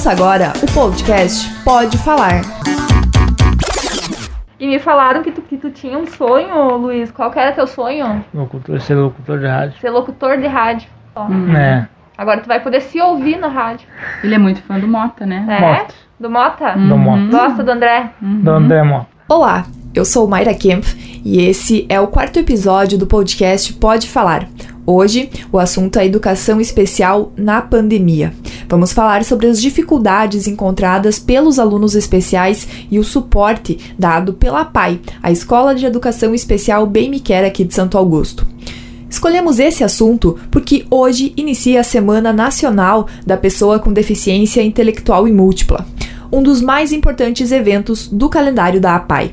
Ouça agora o podcast Pode Falar. E me falaram que tu, que tu tinha um sonho, Luiz. Qual que era teu sonho? Locutor, ser locutor de rádio. Ser locutor de rádio. Ó. É. Agora tu vai poder se ouvir na rádio. Ele é muito fã do Mota, né? É? Mota. Do Mota? Do Mota. Gosta do André? Do André Mota. Olá, eu sou Mayra Kempf e esse é o quarto episódio do podcast Pode Falar. Hoje, o assunto é educação especial na pandemia. Vamos falar sobre as dificuldades encontradas pelos alunos especiais e o suporte dado pela PAI, a Escola de Educação Especial Bem Me Quer aqui de Santo Augusto. Escolhemos esse assunto porque hoje inicia a Semana Nacional da Pessoa com Deficiência Intelectual e Múltipla, um dos mais importantes eventos do calendário da APAI.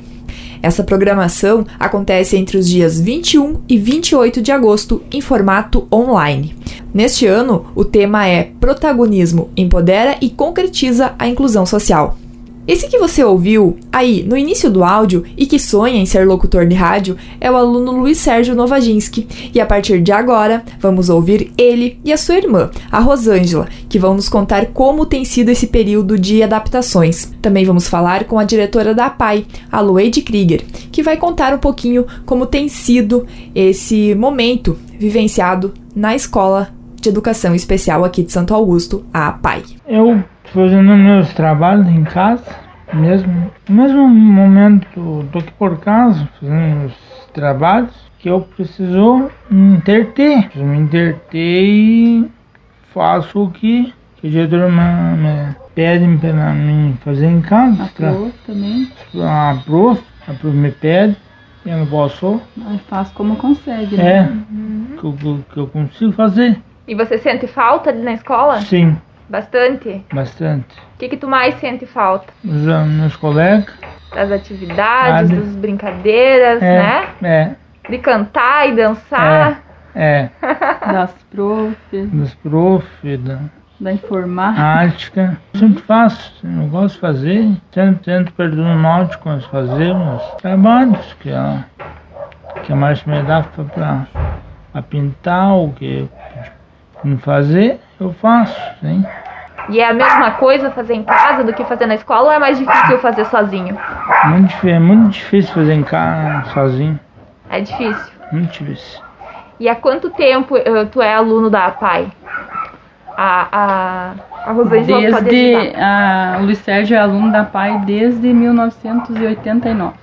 Essa programação acontece entre os dias 21 e 28 de agosto em formato online. Neste ano, o tema é Protagonismo empodera e concretiza a inclusão social. Esse que você ouviu aí no início do áudio e que sonha em ser locutor de rádio é o aluno Luiz Sérgio Novaginski. E a partir de agora, vamos ouvir ele e a sua irmã, a Rosângela, que vão nos contar como tem sido esse período de adaptações. Também vamos falar com a diretora da PAI, a Lueide Krieger, que vai contar um pouquinho como tem sido esse momento vivenciado na escola de educação especial aqui de Santo Augusto, a PAI. Eu fazendo meus trabalhos em casa, mesmo, no mesmo momento, tô aqui por casa, fazendo meus trabalhos, que eu preciso me interter. Preciso me interter e faço o que, que a diretora me, me pede para mim fazer em casa. A prof também. A prof, a prof me pede, e eu não posso, Aí Faz como consegue, né? é, que, eu- que, eu- que eu consigo fazer. E você sente falta na escola? Sim, Bastante? bastante. O que, que tu mais sente falta? Os ah, meus colegas, Das atividades, Ah, das brincadeiras, né? é, é, De cantar e dançar. é, Das prof, dos prof, da da informática. ártica. Sempre faço, eu gosto de fazer. Tento, tento perder o norte quando fazemos trabalhos que a, que a Márcia me dá para pintar o que me fazer, eu faço, sim. E é a mesma coisa fazer em casa do que fazer na escola ou é mais difícil fazer sozinho? Muito, é muito difícil fazer em casa sozinho, É difícil. muito difícil. E há quanto tempo eh, tu é aluno da APAI? A, a, a Rosângela Desde. A, o Luiz Sérgio é aluno da PAI desde 1989.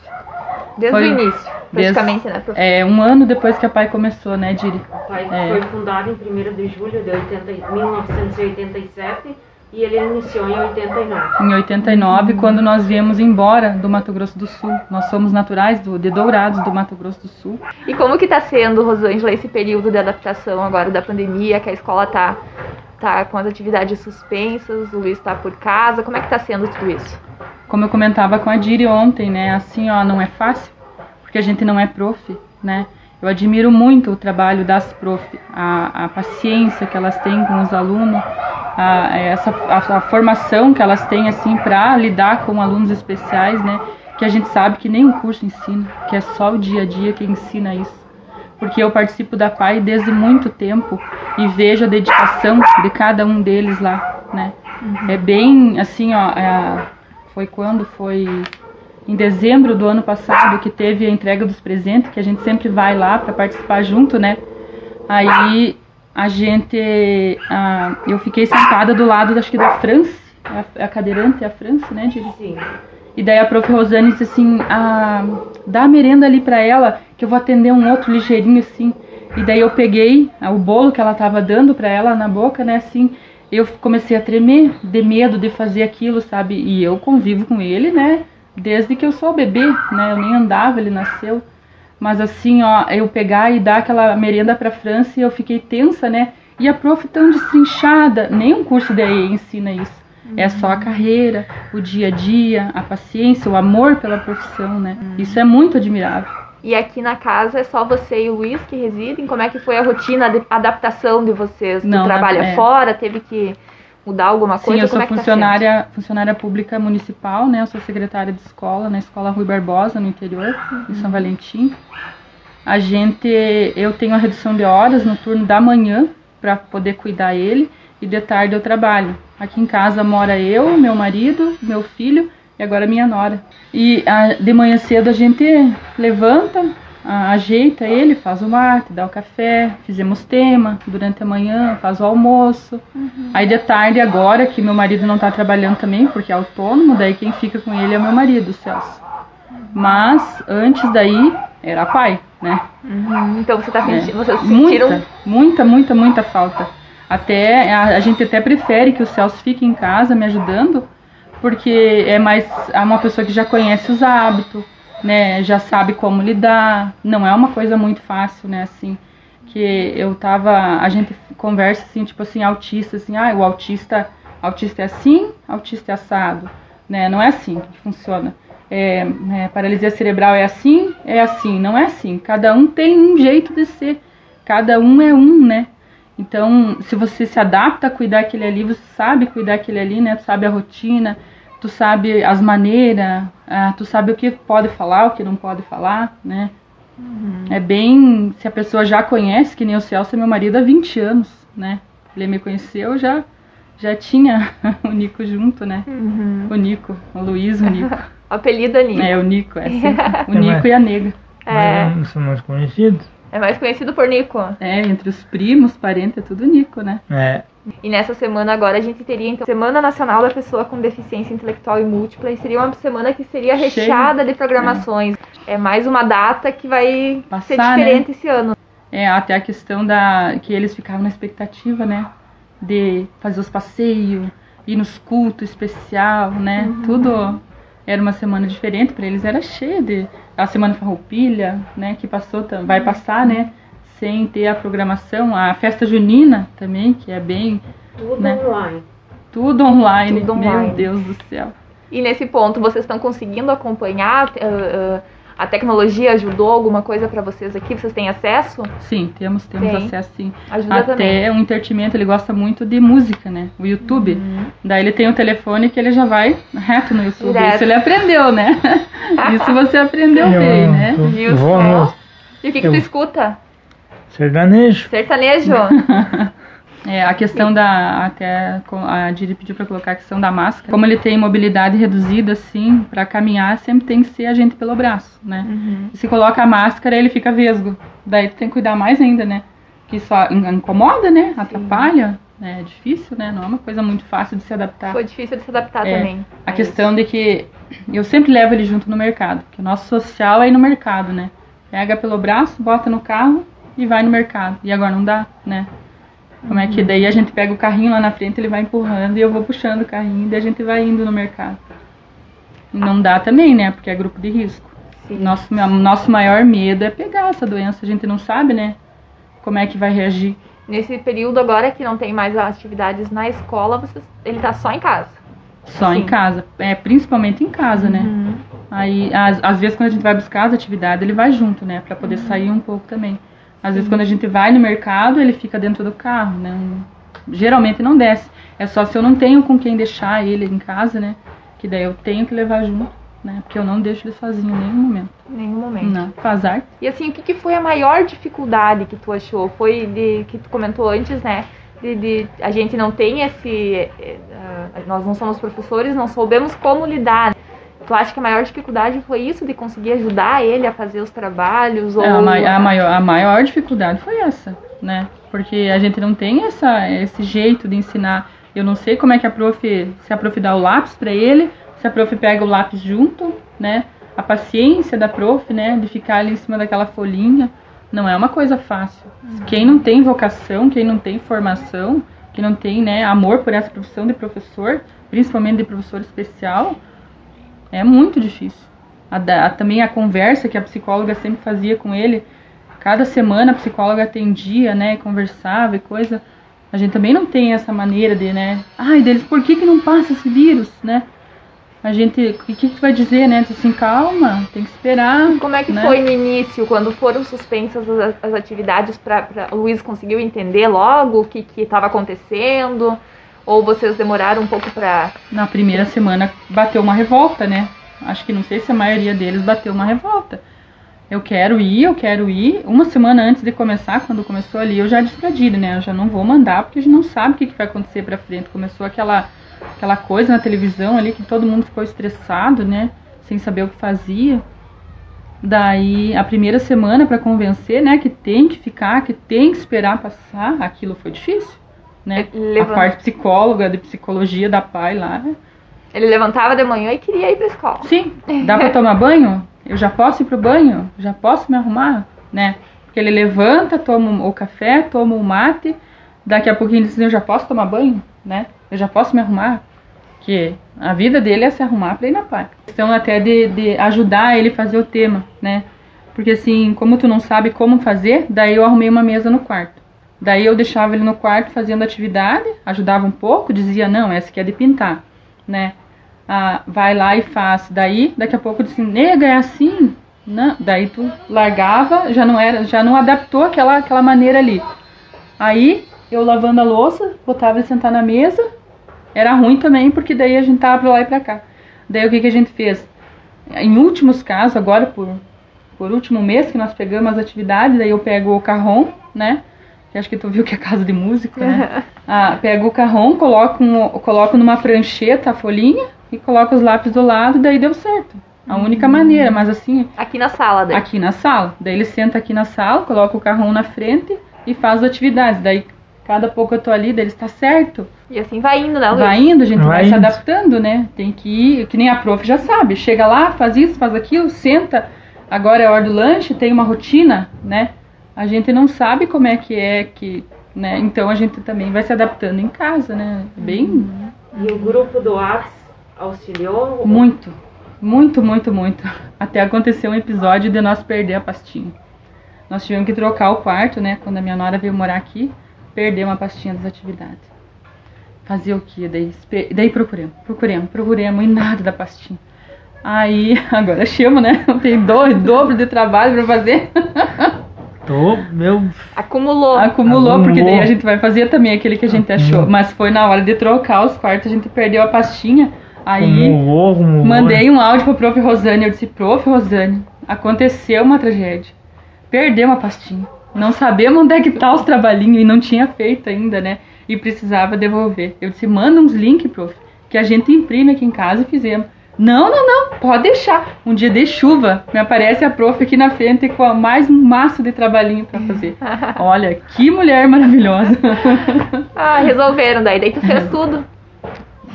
Desde foi- o início, praticamente, né, professor? É um ano depois que a PAI começou, né, Diri? O pai É. foi fundado em 1 de julho de 80, 1987 e ele iniciou em 89. Em 89, quando nós viemos embora do Mato Grosso do Sul. Nós somos naturais do, de Dourados, do Mato Grosso do Sul. E como que tá sendo, Rosângela, esse período de adaptação agora da pandemia, que a escola tá, tá com as atividades suspensas, o Luiz tá por casa, como é que tá sendo tudo isso? como eu comentava com a Diri ontem, né? Assim, ó, não é fácil, porque a gente não é prof, né? Eu admiro muito o trabalho das prof, a, a paciência que elas têm com os alunos, a, essa, a, a formação que elas têm, assim, para lidar com alunos especiais, né? Que a gente sabe que nenhum curso ensina, que é só o dia a dia que ensina isso. Porque eu participo da PAI desde muito tempo e vejo a dedicação de cada um deles lá, né? É bem assim, ó, é, foi quando foi em dezembro do ano passado que teve a entrega dos presentes, que a gente sempre vai lá para participar junto, né? Aí a gente, ah, eu fiquei sentada do lado, acho que da France, a, a cadeirante é a France, né? Sim. E daí a prof. Rosane disse assim, ah, dá a merenda ali pra ela, que eu vou atender um outro ligeirinho assim. E daí eu peguei ah, o bolo que ela tava dando pra ela na boca, né, assim. Eu comecei a tremer de medo de fazer aquilo, sabe? E eu convivo com ele, né, desde que eu sou bebê, né? Eu nem andava, ele nasceu. Mas assim, ó, eu pegar e dar aquela merenda pra França, eu fiquei tensa, né? E a prof tão destrinchada, nenhum curso daí ensina isso. É só a carreira, o dia a dia, a paciência, o amor pela profissão, né? Isso é muito admirável. E aqui na casa é só você e o Luiz que residem? Como é que foi a rotina de adaptação de vocês? Tu Não, trabalha é. fora, teve que mudar alguma Sim, coisa? eu sou é tá funcionária, funcionária pública municipal, né? Eu sou secretária de escola na escola Rui Barbosa, no interior, em São Valentim. A gente, eu tenho a redução de horas no turno da manhã para poder cuidar ele e de tarde eu trabalho. Aqui em casa mora eu, meu marido, meu filho e agora minha nora. E a, de manhã cedo a gente levanta, ajeita ele, faz o mate, dá o café, fizemos tema durante a manhã, faz o almoço. Uhum. Aí de tarde agora, que meu marido não está trabalhando também, porque é autônomo, daí quem fica com ele é meu marido, o Celso. Mas antes daí era pai, né? Uhum. Então você tá sentindo, é. vocês sentiram muita, muita, muita, muita falta. Até a, a, gente até prefere que o Celso fique em casa me ajudando, porque é mais é uma pessoa que já conhece os hábitos, né? Já sabe como lidar. Não é uma coisa muito fácil, né? Assim, que eu tava, a gente conversa assim, tipo assim, autista, assim, ah, o autista, autista é assim, autista é assado, né? Não é assim que funciona. É, é, paralisia cerebral é assim, é assim, não é assim. Cada um tem um jeito de ser, cada um é um, né? Então, se você se adapta a cuidar aquele ali, você sabe cuidar aquele ali, né? Sabe a rotina, tu sabe as maneiras, ah, tu sabe o que pode falar, o que não pode falar, né? Uhum. É bem. Se a pessoa já conhece, que nem o Celso, é meu marido há 20 anos, né? Ele me conheceu, já já tinha o Nico junto, né? Uhum. O Nico, o Luiz, o Nico. o apelido é Nico. É, o Nico, é assim, o Nico e a Nega. É. Mas são mais conhecidos. É mais conhecido por Nico. É, entre os primos, parentes, é tudo Nico, né? É. E nessa semana agora a gente teria então Semana Nacional da Pessoa com Deficiência Intelectual e Múltipla e seria uma semana que seria recheada Cheio. de programações. É. é. mais uma data que vai Passar, ser diferente né? esse ano. É, até a questão da que eles ficavam na expectativa, né, de fazer os passeios, ir nos cultos especial, né? Uhum. Tudo era uma semana diferente para eles, era cheia de a semana farroupilha, né, que passou, vai passar, né, sem ter a programação, a festa junina também, que é bem tudo né, online. Tudo online, tudo online. meu Deus do céu. E nesse ponto vocês estão conseguindo acompanhar uh, uh, a tecnologia ajudou alguma coisa para vocês aqui? Vocês têm acesso? Sim, temos, temos Tem. acesso sim. Ajuda Até também. um ele gosta muito de música, né? O YouTube. Uhum. Daí ele tem o um telefone que ele já vai reto no YouTube. Direto. Isso ele aprendeu, né? Isso você aprendeu eu, bem, né? Viu vou no... E o que, que eu... tu escuta? Sertanejo. Sertanejo? É, a questão da. Até a Diri pediu para colocar a questão da máscara. Como ele tem mobilidade reduzida, assim, para caminhar, sempre tem que ser a gente pelo braço, né? Uhum. Se coloca a máscara, ele fica vesgo. Daí tu tem que cuidar mais ainda, né? Que só incomoda, né? Atrapalha. É difícil, né? Não é uma coisa muito fácil de se adaptar. Foi difícil de se adaptar é, também. A é questão isso. de que eu sempre levo ele junto no mercado, porque o nosso social é ir no mercado, né? Pega pelo braço, bota no carro e vai no mercado. E agora não dá, né? Como é que daí a gente pega o carrinho lá na frente, ele vai empurrando e eu vou puxando o carrinho, daí a gente vai indo no mercado. E não dá também, né? Porque é grupo de risco. Sim. Nosso, nosso maior medo é pegar essa doença, a gente não sabe, né? Como é que vai reagir. Nesse período agora que não tem mais atividades na escola, você, ele tá só em casa. Só Sim. em casa, é principalmente em casa, né? uhum. né? Aí, às, às vezes quando a gente vai buscar as atividades, ele vai junto, né? Para poder uhum. sair um pouco também. Às vezes quando a gente vai no mercado, ele fica dentro do carro, né? Geralmente não desce. É só se eu não tenho com quem deixar ele em casa, né? Que daí eu tenho que levar junto, né? Porque eu não deixo ele sozinho em nenhum momento. Nenhum momento. Não, faz arte. E assim, o que, que foi a maior dificuldade que tu achou? Foi de que tu comentou antes, né? De, de, a gente não tem esse. Uh, nós não somos professores, não soubemos como lidar. Tu acha que a maior dificuldade foi isso de conseguir ajudar ele a fazer os trabalhos? Ou... É, a, ma a, maior, a maior dificuldade foi essa, né? Porque a gente não tem essa, esse jeito de ensinar. Eu não sei como é que a prof, se a prof dá o lápis para ele, se a prof pega o lápis junto, né? A paciência da prof, né? De ficar ali em cima daquela folhinha, não é uma coisa fácil. Uhum. Quem não tem vocação, quem não tem formação, quem não tem, né, amor por essa profissão de professor, principalmente de professor especial, é muito difícil. A, a, também a conversa que a psicóloga sempre fazia com ele, cada semana a psicóloga atendia, né, conversava e coisa. A gente também não tem essa maneira de, né, ai, deles, por que que não passa esse vírus, né? A gente, o que que vai dizer, né? Assim, calma, tem que esperar. Como é que né? foi no início, quando foram suspensas as, as atividades para o Luiz conseguiu entender logo o que que estava acontecendo? Ou vocês demoraram um pouco para. Na primeira semana bateu uma revolta, né? Acho que não sei se a maioria deles bateu uma revolta. Eu quero ir, eu quero ir. Uma semana antes de começar, quando começou ali, eu já Diri, né? Eu já não vou mandar, porque a gente não sabe o que, que vai acontecer pra frente. Começou aquela, aquela coisa na televisão ali que todo mundo ficou estressado, né? Sem saber o que fazia. Daí, a primeira semana para convencer, né, que tem que ficar, que tem que esperar passar, aquilo foi difícil, né? Levanta- A parte psicóloga, de psicologia da pai lá, né? Ele levantava de manhã e queria ir pra escola. Sim, dá pra tomar banho? Eu já posso ir pro banho? Já posso me arrumar? Né? Porque ele levanta, toma o café, toma o mate, daqui a pouquinho ele diz, eu já posso tomar banho? Né? Eu já posso me arrumar? Que a vida dele é se arrumar pra ir na pai. Questão até de, de ajudar ele a fazer o tema, né? Porque assim, como tu não sabe como fazer, daí eu arrumei uma mesa no quarto. Daí eu deixava ele no quarto fazendo atividade, ajudava um pouco, dizia, não, essa aqui é de pintar, né? Ah, vai lá e faz. Daí, daqui a pouco eu disse, nega, é assim? Não. Daí tu largava, já não era, já não adaptou aquela, aquela maneira ali. Aí eu lavando a louça, botava ele sentar na mesa. Era ruim também, porque daí a gente tava pra lá e pra cá. Daí o que, que a gente fez? Em últimos casos, agora por, por último mês que nós pegamos as atividades, daí eu pego o carrom, né? Que acho que tu viu que é casa de música, né? Ah, pego o carrom, coloco, um- coloco numa prancheta a folhinha e coloco os lápis do lado, daí deu certo. A única maneira, mas assim, Aqui na sala daí. aqui na sala. Daí ele senta aqui na sala, coloca o carrão na frente e faz as atividades. Daí cada pouco eu tô ali, daí ele está certo. E assim vai indo, né, Luiz? Vai indo, a gente vai, Vai se adaptando, né? Tem que ir, que nem a prof já sabe. Chega lá, faz isso, faz aquilo, senta. Agora é a hora do lanche, tem uma rotina, né? A gente não sabe como é que é que, né? Então a gente também vai se adaptando em casa, né? Bem, E o grupo do Whats auxiliou? muito, muito, muito, muito. Até aconteceu um episódio de nós perder a pastinha. Nós tivemos que trocar o quarto, né? Quando a minha nora veio morar aqui, perdeu uma pastinha das atividades. Fazer o quê? Daí, daí procuremos, procuremos, procuremos e nada da pastinha. Aí, agora chama, né? Tem do, dobro de trabalho pra fazer. Tô, meu. Acumulou. Acumulou, porque daí a gente vai fazer também aquele que a gente achou. Acumulou. Mas foi na hora de trocar os quartos, a gente perdeu a pastinha. Aí Acumulou, acumulou. mandei um áudio pro prof. Rosane. Eu disse, prof. Rosane, aconteceu uma tragédia. Perdeu uma pastinha. Não sabemos onde é que tá os trabalhinhos e não tinha feito ainda, né? E precisava devolver. Eu disse, manda uns links, prof, que a gente imprime aqui em casa e fizemos. Não, não, não, pode deixar. Um dia de chuva, me aparece a prof aqui na frente com a- mais um maço de trabalhinho pra fazer. Olha, que mulher maravilhosa. Ah, resolveram daí. Daí tu fez tudo.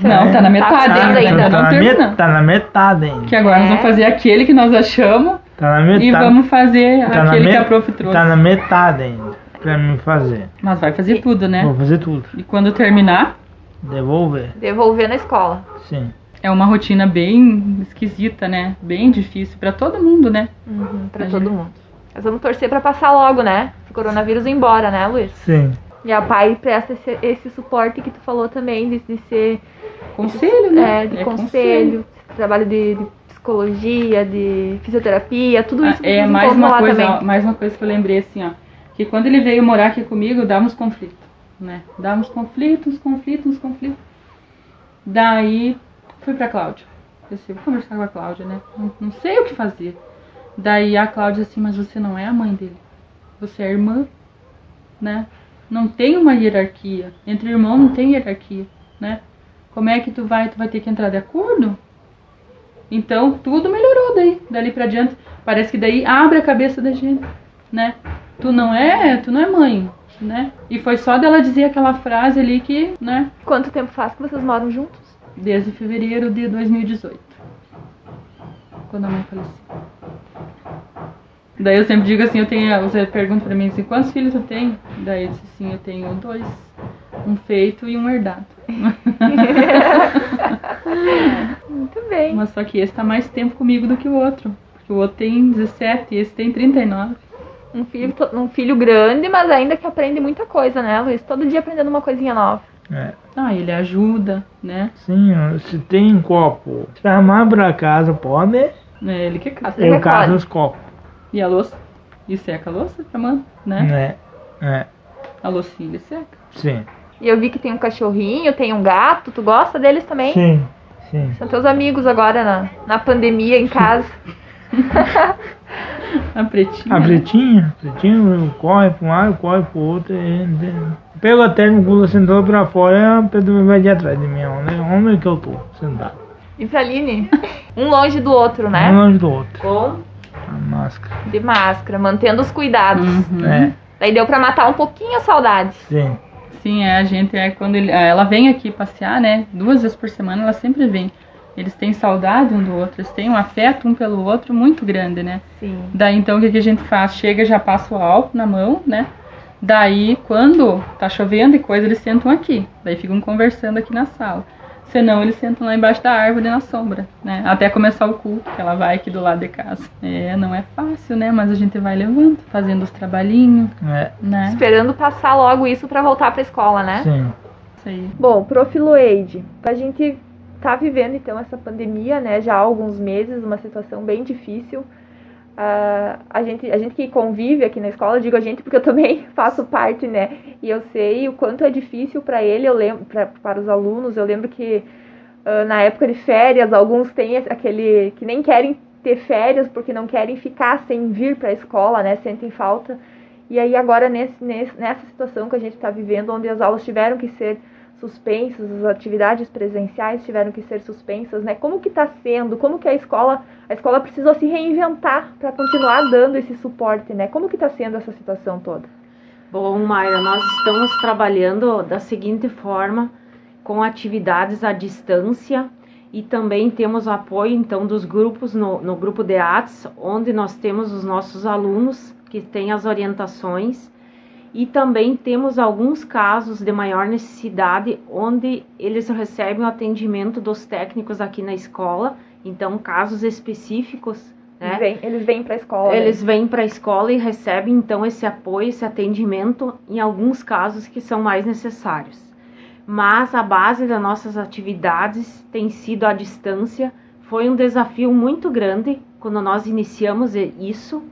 Não, tá na metade fazendo ainda, tá, na met- tá na metade ainda. Que agora nós vamos É. fazer aquele que nós achamos Tá na metade. e vamos fazer tá aquele que a prof trouxe. Tá na metade ainda. Pra mim fazer. Mas vai fazer tudo, né? Vou fazer tudo. E quando terminar, Devolver. Devolver na escola. Sim. É uma rotina bem esquisita, né? Bem difícil pra todo mundo, né? Uhum, pra A todo mundo. Mas vamos torcer pra passar logo, né? Esse coronavírus ir embora, né, Luiz? Sim. E a pai presta esse, esse suporte que tu falou também, de, de ser Conselho, né? é, de conselho, trabalho de, de psicologia, de fisioterapia, tudo isso que É mais uma lá coisa, também. ó, mais uma coisa que eu lembrei assim, ó, que quando ele veio morar aqui comigo, dávamos conflito, né? Dávamos conflitos, conflitos, conflitos. Daí fui pra Cláudia. Pensei, vou conversar com a Cláudia, né? Não, não sei o que fazer. Daí a Cláudia assim, mas você não é a mãe dele. Você é irmã, né? Não tem uma hierarquia. Entre irmão não tem hierarquia, né? Como é que tu vai, tu vai ter que entrar de acordo? Então tudo melhorou daí, dali pra diante. Parece que daí abre a cabeça da gente, né? Tu não é, tu não é mãe, né? E foi só dela dizer aquela frase ali que, né? Quanto tempo faz que vocês moram juntos? Desde fevereiro de 2018. Quando a mãe faleceu. Daí eu sempre digo assim, eu tenho, você pergunta pra mim assim, quantos filhos eu tenho? Daí eu disse assim, eu tenho dois. Um feito e um herdado. Muito bem. Mas só que esse tá mais tempo comigo do que o outro. Porque o outro tem 17 e esse tem 39. Um filho, um filho grande, mas ainda que aprende muita coisa, né, Luiz? Todo dia aprendendo uma coisinha nova. É. Ah, ele ajuda, né? Sim, se tem um copo, se armar pra casa, pode. É ele que. Você Eu recolhe. caso os copos. E a louça? E seca a louça pra mãe, né? Né? É. A loucinha ele seca. Sim. E eu vi que tem um cachorrinho, tem um gato. Tu gosta deles também? Sim. Sim. São teus amigos agora na, na pandemia em casa. A pretinha. A pretinha, a pretinha corre para um lado, corre para o outro. E, pega até no culo sentado para fora, Pedro vai de atrás de mim, onde, onde que eu tô sentado. E pra Aline? Um longe do outro, né? Um longe do outro. Com A máscara. De máscara, mantendo os cuidados. Uhum. É, Daí deu pra matar um pouquinho a saudade. sim. Sim, é, a gente é quando ele, ela vem aqui passear, né? Duas vezes por semana ela sempre vem. Eles têm saudade um do outro, eles têm um afeto um pelo outro muito grande, né? Sim. Daí então o que, que a gente faz? Chega, já passa o álcool na mão, né? Daí quando tá chovendo e coisa, eles sentam aqui. Daí ficam conversando aqui na sala. Senão eles sentam lá embaixo da árvore na sombra, né? Até começar o culto, que ela vai aqui do lado de casa. É, não é fácil, né? Mas a gente vai levando, fazendo os trabalhinhos, É, né? Esperando passar logo isso pra voltar pra escola, né? sim. Isso aí. Bom, Profiloeide, a gente tá vivendo então essa pandemia, né, já há alguns meses, uma situação bem difícil. Ah, a, gente, a gente que convive aqui na escola, digo a gente porque eu também faço parte, né, e eu sei o quanto é difícil para ele, eu lembro, pra, para os alunos, eu lembro que ah, na época de férias, alguns têm aquele que nem querem ter férias porque não querem ficar sem vir para a escola, né, sentem falta. E aí agora nesse, nesse, nessa situação que a gente está vivendo, onde as aulas tiveram que ser suspensas, as atividades presenciais tiveram que ser suspensas, né? Como que está sendo? Como que a escola, a escola precisou se reinventar para continuar dando esse suporte, né? Como que está sendo essa situação toda? Bom, Mayra, nós estamos trabalhando da seguinte forma, com atividades à distância e também temos apoio então dos grupos no, no grupo de ATS, onde nós temos os nossos alunos que têm as orientações e também temos alguns casos de maior necessidade onde eles recebem o atendimento dos técnicos aqui na escola, então casos específicos, né? Eles vêm, eles vêm para a escola. Eles vêm para a escola e recebem então esse apoio, esse atendimento em alguns casos que são mais necessários. Mas a base das nossas atividades tem sido à distância. Foi um desafio muito grande quando nós iniciamos isso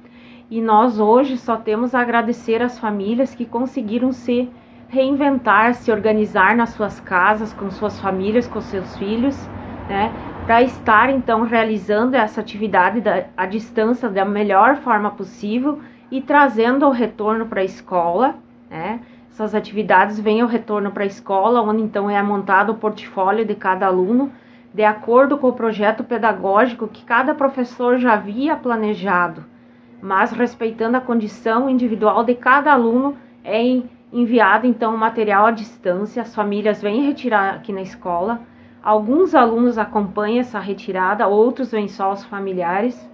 e nós hoje só temos a agradecer às famílias que conseguiram se reinventar, se organizar nas suas casas, com suas famílias, com seus filhos, né? Para estar então realizando essa atividade da, à distância da melhor forma possível e trazendo o retorno para a escola, né? Essas atividades vêm ao retorno para a escola, onde então é montado o portfólio de cada aluno, de acordo com o projeto pedagógico que cada professor já havia planejado mas respeitando a condição individual de cada aluno, é enviado então o material à distância, as famílias vêm retirar aqui na escola, alguns alunos acompanham essa retirada, outros vêm só os familiares.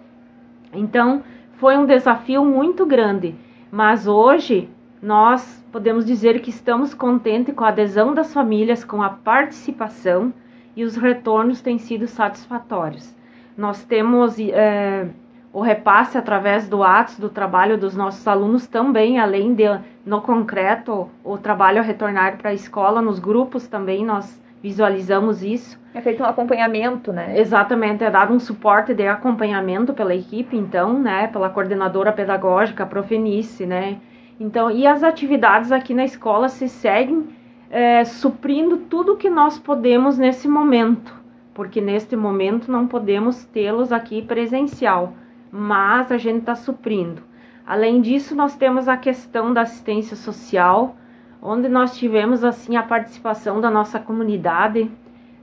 Então, foi um desafio muito grande, mas hoje nós podemos dizer que estamos contentes com a adesão das famílias, com a participação e os retornos têm sido satisfatórios. Nós temos é, o repasse através do atos do trabalho dos nossos alunos também, além de no concreto o trabalho retornar para a escola, nos grupos também nós visualizamos isso. É feito um acompanhamento, né? Exatamente, é dado um suporte de acompanhamento pela equipe, então, né, pela coordenadora pedagógica, a Profenice, né. Então, e as atividades aqui na escola se seguem é, suprindo tudo que nós podemos nesse momento, porque neste momento não podemos tê-los aqui presencial mas a gente está suprindo. Além disso, nós temos a questão da assistência social, onde nós tivemos assim a participação da nossa comunidade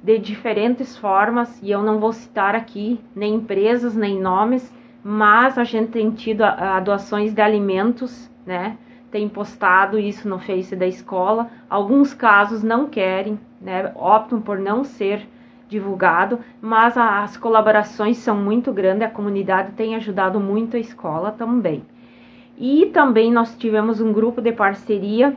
de diferentes formas, e eu não vou citar aqui nem empresas nem nomes, mas a gente tem tido a, a doações de alimentos, né? Tem postado isso no Face da escola. Alguns casos não querem, né? Optam por não ser divulgado, mas as colaborações são muito grandes, a comunidade tem ajudado muito a escola também. E também nós tivemos um grupo de parceria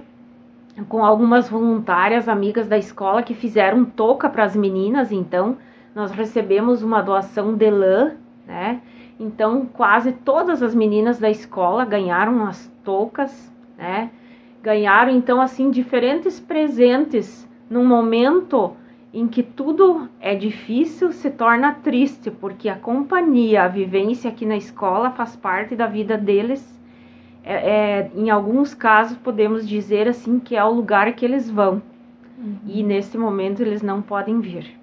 com algumas voluntárias amigas da escola que fizeram touca para as meninas, então nós recebemos uma doação de lã, né? Então quase todas as meninas da escola ganharam as toucas, né? Ganharam então assim diferentes presentes num momento em que tudo é difícil se torna triste, porque a companhia, a vivência aqui na escola faz parte da vida deles. É, é, em alguns casos, podemos dizer assim que é o lugar que eles vão. Uhum. E nesse momento eles não podem vir.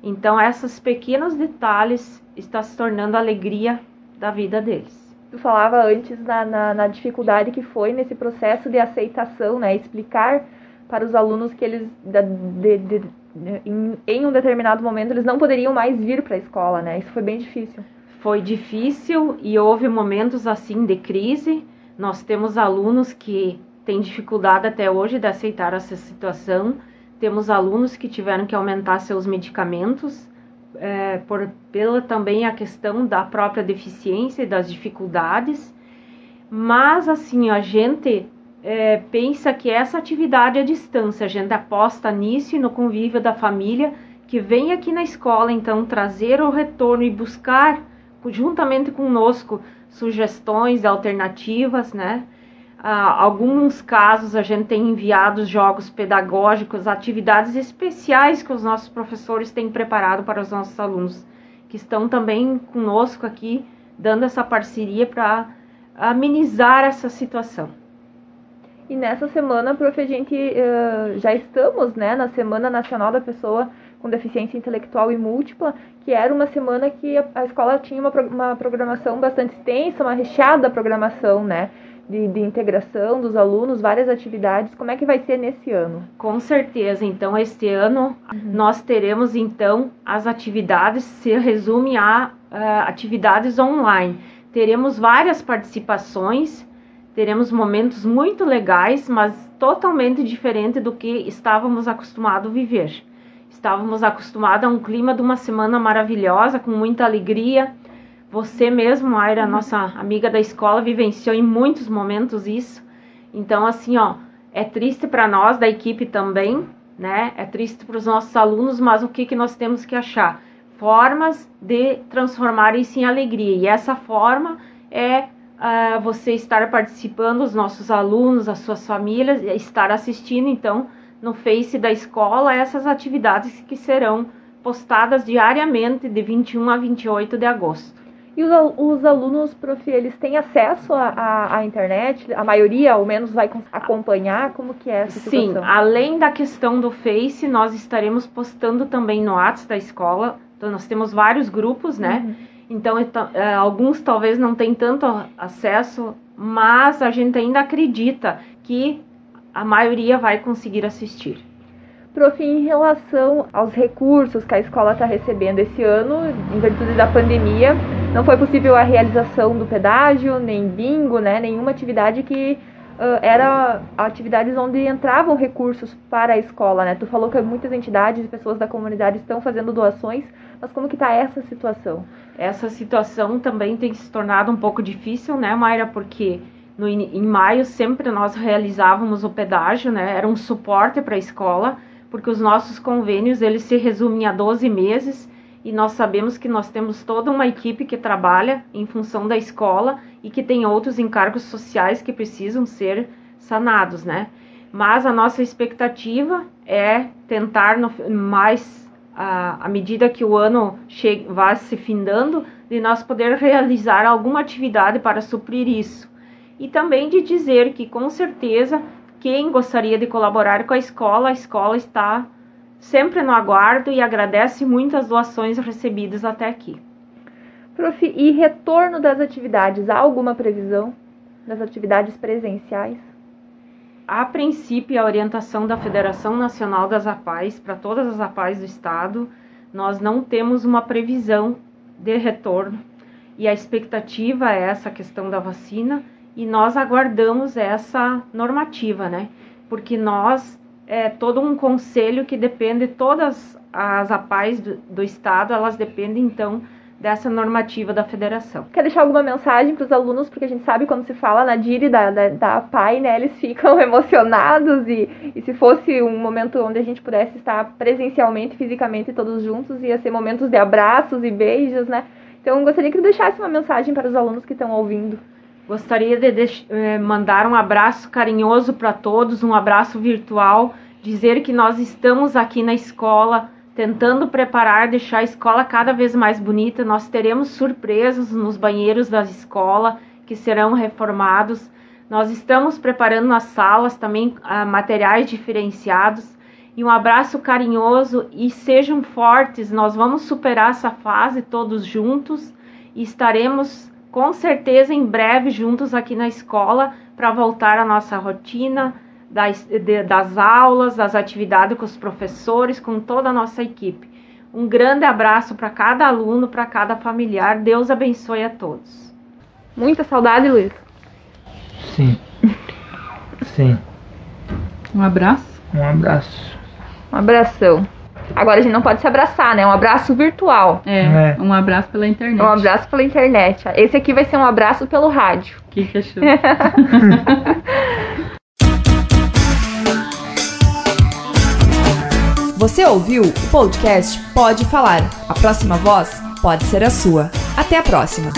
Então, esses pequenos detalhes estão se tornando a alegria da vida deles. Tu falava antes na, na, na dificuldade que foi nesse processo de aceitação, né? Explicar para os alunos que eles, de, de, de, em, em um determinado momento, eles não poderiam mais vir para a escola, né? Isso foi bem difícil. Foi difícil e houve momentos assim de crise. Nós temos alunos que têm dificuldade até hoje de aceitar essa situação. Temos alunos que tiveram que aumentar seus medicamentos é, por, pela também a questão da própria deficiência e das dificuldades. Mas assim, a gente é, pensa que essa atividade à distância, a gente aposta nisso e no convívio da família, que vem aqui na escola, então, trazer o retorno e buscar, juntamente conosco, sugestões, alternativas, né? Ah, alguns casos a gente tem enviado jogos pedagógicos, atividades especiais que os nossos professores têm preparado para os nossos alunos, que estão também conosco aqui, dando essa parceria para amenizar essa situação. E nessa semana, prof, a gente uh, já estamos né, na Semana Nacional da Pessoa com Deficiência Intelectual e Múltipla, que era uma semana que a, a escola tinha uma, uma programação bastante extensa, uma recheada programação, né? De, de, integração dos alunos, várias atividades. Como é que vai ser nesse ano? Com certeza. Então, este ano uhum. nós teremos então as atividades se resume a uh, atividades online. Teremos várias participações teremos momentos muito legais, mas totalmente diferente do que estávamos acostumados a viver. Estávamos acostumados a um clima de uma semana maravilhosa, com muita alegria. Você mesmo, Aira, uhum. nossa amiga da escola, vivenciou em muitos momentos isso. Então, assim, ó, é triste para nós da equipe também, né? É triste para os nossos alunos, mas o que, que nós temos que achar? Formas de transformar isso em alegria. E essa forma é uh, você estar participando, os nossos alunos, as suas famílias, estar assistindo então no Face da escola essas atividades que serão postadas diariamente de 21 a 28 de agosto. E os, os alunos, prof, eles têm acesso à, internet? A maioria, ao menos, vai acompanhar? Como que é essa situação? Sim, além da questão do Face, nós estaremos postando também no WhatsApp da escola. Então, nós temos vários grupos, né? Uhum. Então, é, alguns talvez não tenham tanto acesso, mas a gente ainda acredita que a maioria vai conseguir assistir. Prof, em relação aos recursos que a escola está recebendo esse ano, em virtude da pandemia, não foi possível a realização do pedágio, nem bingo, né, nenhuma atividade que uh, era atividades onde entravam recursos para a escola, né? Tu falou que muitas entidades e pessoas da comunidade estão fazendo doações, mas como que está essa situação? Essa situação também tem se tornado um pouco difícil, né, Mayra? Porque no, em maio sempre nós realizávamos o pedágio, né? Era um suporte para a escola, porque os nossos convênios eles se resumem a 12 meses e nós sabemos que nós temos toda uma equipe que trabalha em função da escola e que tem outros encargos sociais que precisam ser sanados, né? Mas a nossa expectativa é tentar no, mais à medida que o ano vá se findando, de nós poder realizar alguma atividade para suprir isso. E também de dizer que com certeza quem gostaria de colaborar com a escola, a escola está sempre no aguardo e agradece muito as doações recebidas até aqui. Prof, e retorno das atividades, há alguma previsão das atividades presenciais? A princípio, a orientação da Federação Nacional das APAES para todas as APAES do Estado, nós não temos uma previsão de retorno e a expectativa é essa questão da vacina e nós aguardamos essa normativa, né? Porque nós é todo um conselho que depende, todas as APAES do, do Estado, elas dependem então dessa normativa da federação. Quer deixar alguma mensagem para os alunos? Porque a gente sabe quando se fala na DIRI da, da, da PAI, né, eles ficam emocionados e, e se fosse um momento onde a gente pudesse estar presencialmente, fisicamente todos juntos, ia ser momentos de abraços e beijos, né? Então, gostaria que deixasse uma mensagem para os alunos que estão ouvindo. Gostaria de eh, mandar um abraço carinhoso para todos, um abraço virtual, dizer que nós estamos aqui na escola tentando preparar, deixar a escola cada vez mais bonita. Nós teremos surpresas nos banheiros da escola que serão reformados. Nós estamos preparando nas salas também uh, materiais diferenciados. E um abraço carinhoso e sejam fortes. Nós vamos superar essa fase todos juntos e estaremos com certeza em breve juntos aqui na escola para voltar à nossa rotina das, de, das aulas, das atividades com os professores, com toda a nossa equipe. Um grande abraço para cada aluno, para cada familiar. Deus abençoe a todos. Muita saudade, Luiz? Sim. Sim. Um abraço? Um abraço. Um abração. Agora a gente não pode se abraçar, né? Um abraço virtual. É, é. um abraço pela internet. Um abraço pela internet. Esse aqui vai ser um abraço pelo rádio. Que que achou? Você ouviu o podcast Pode Falar. A próxima voz pode ser a sua. Até a próxima.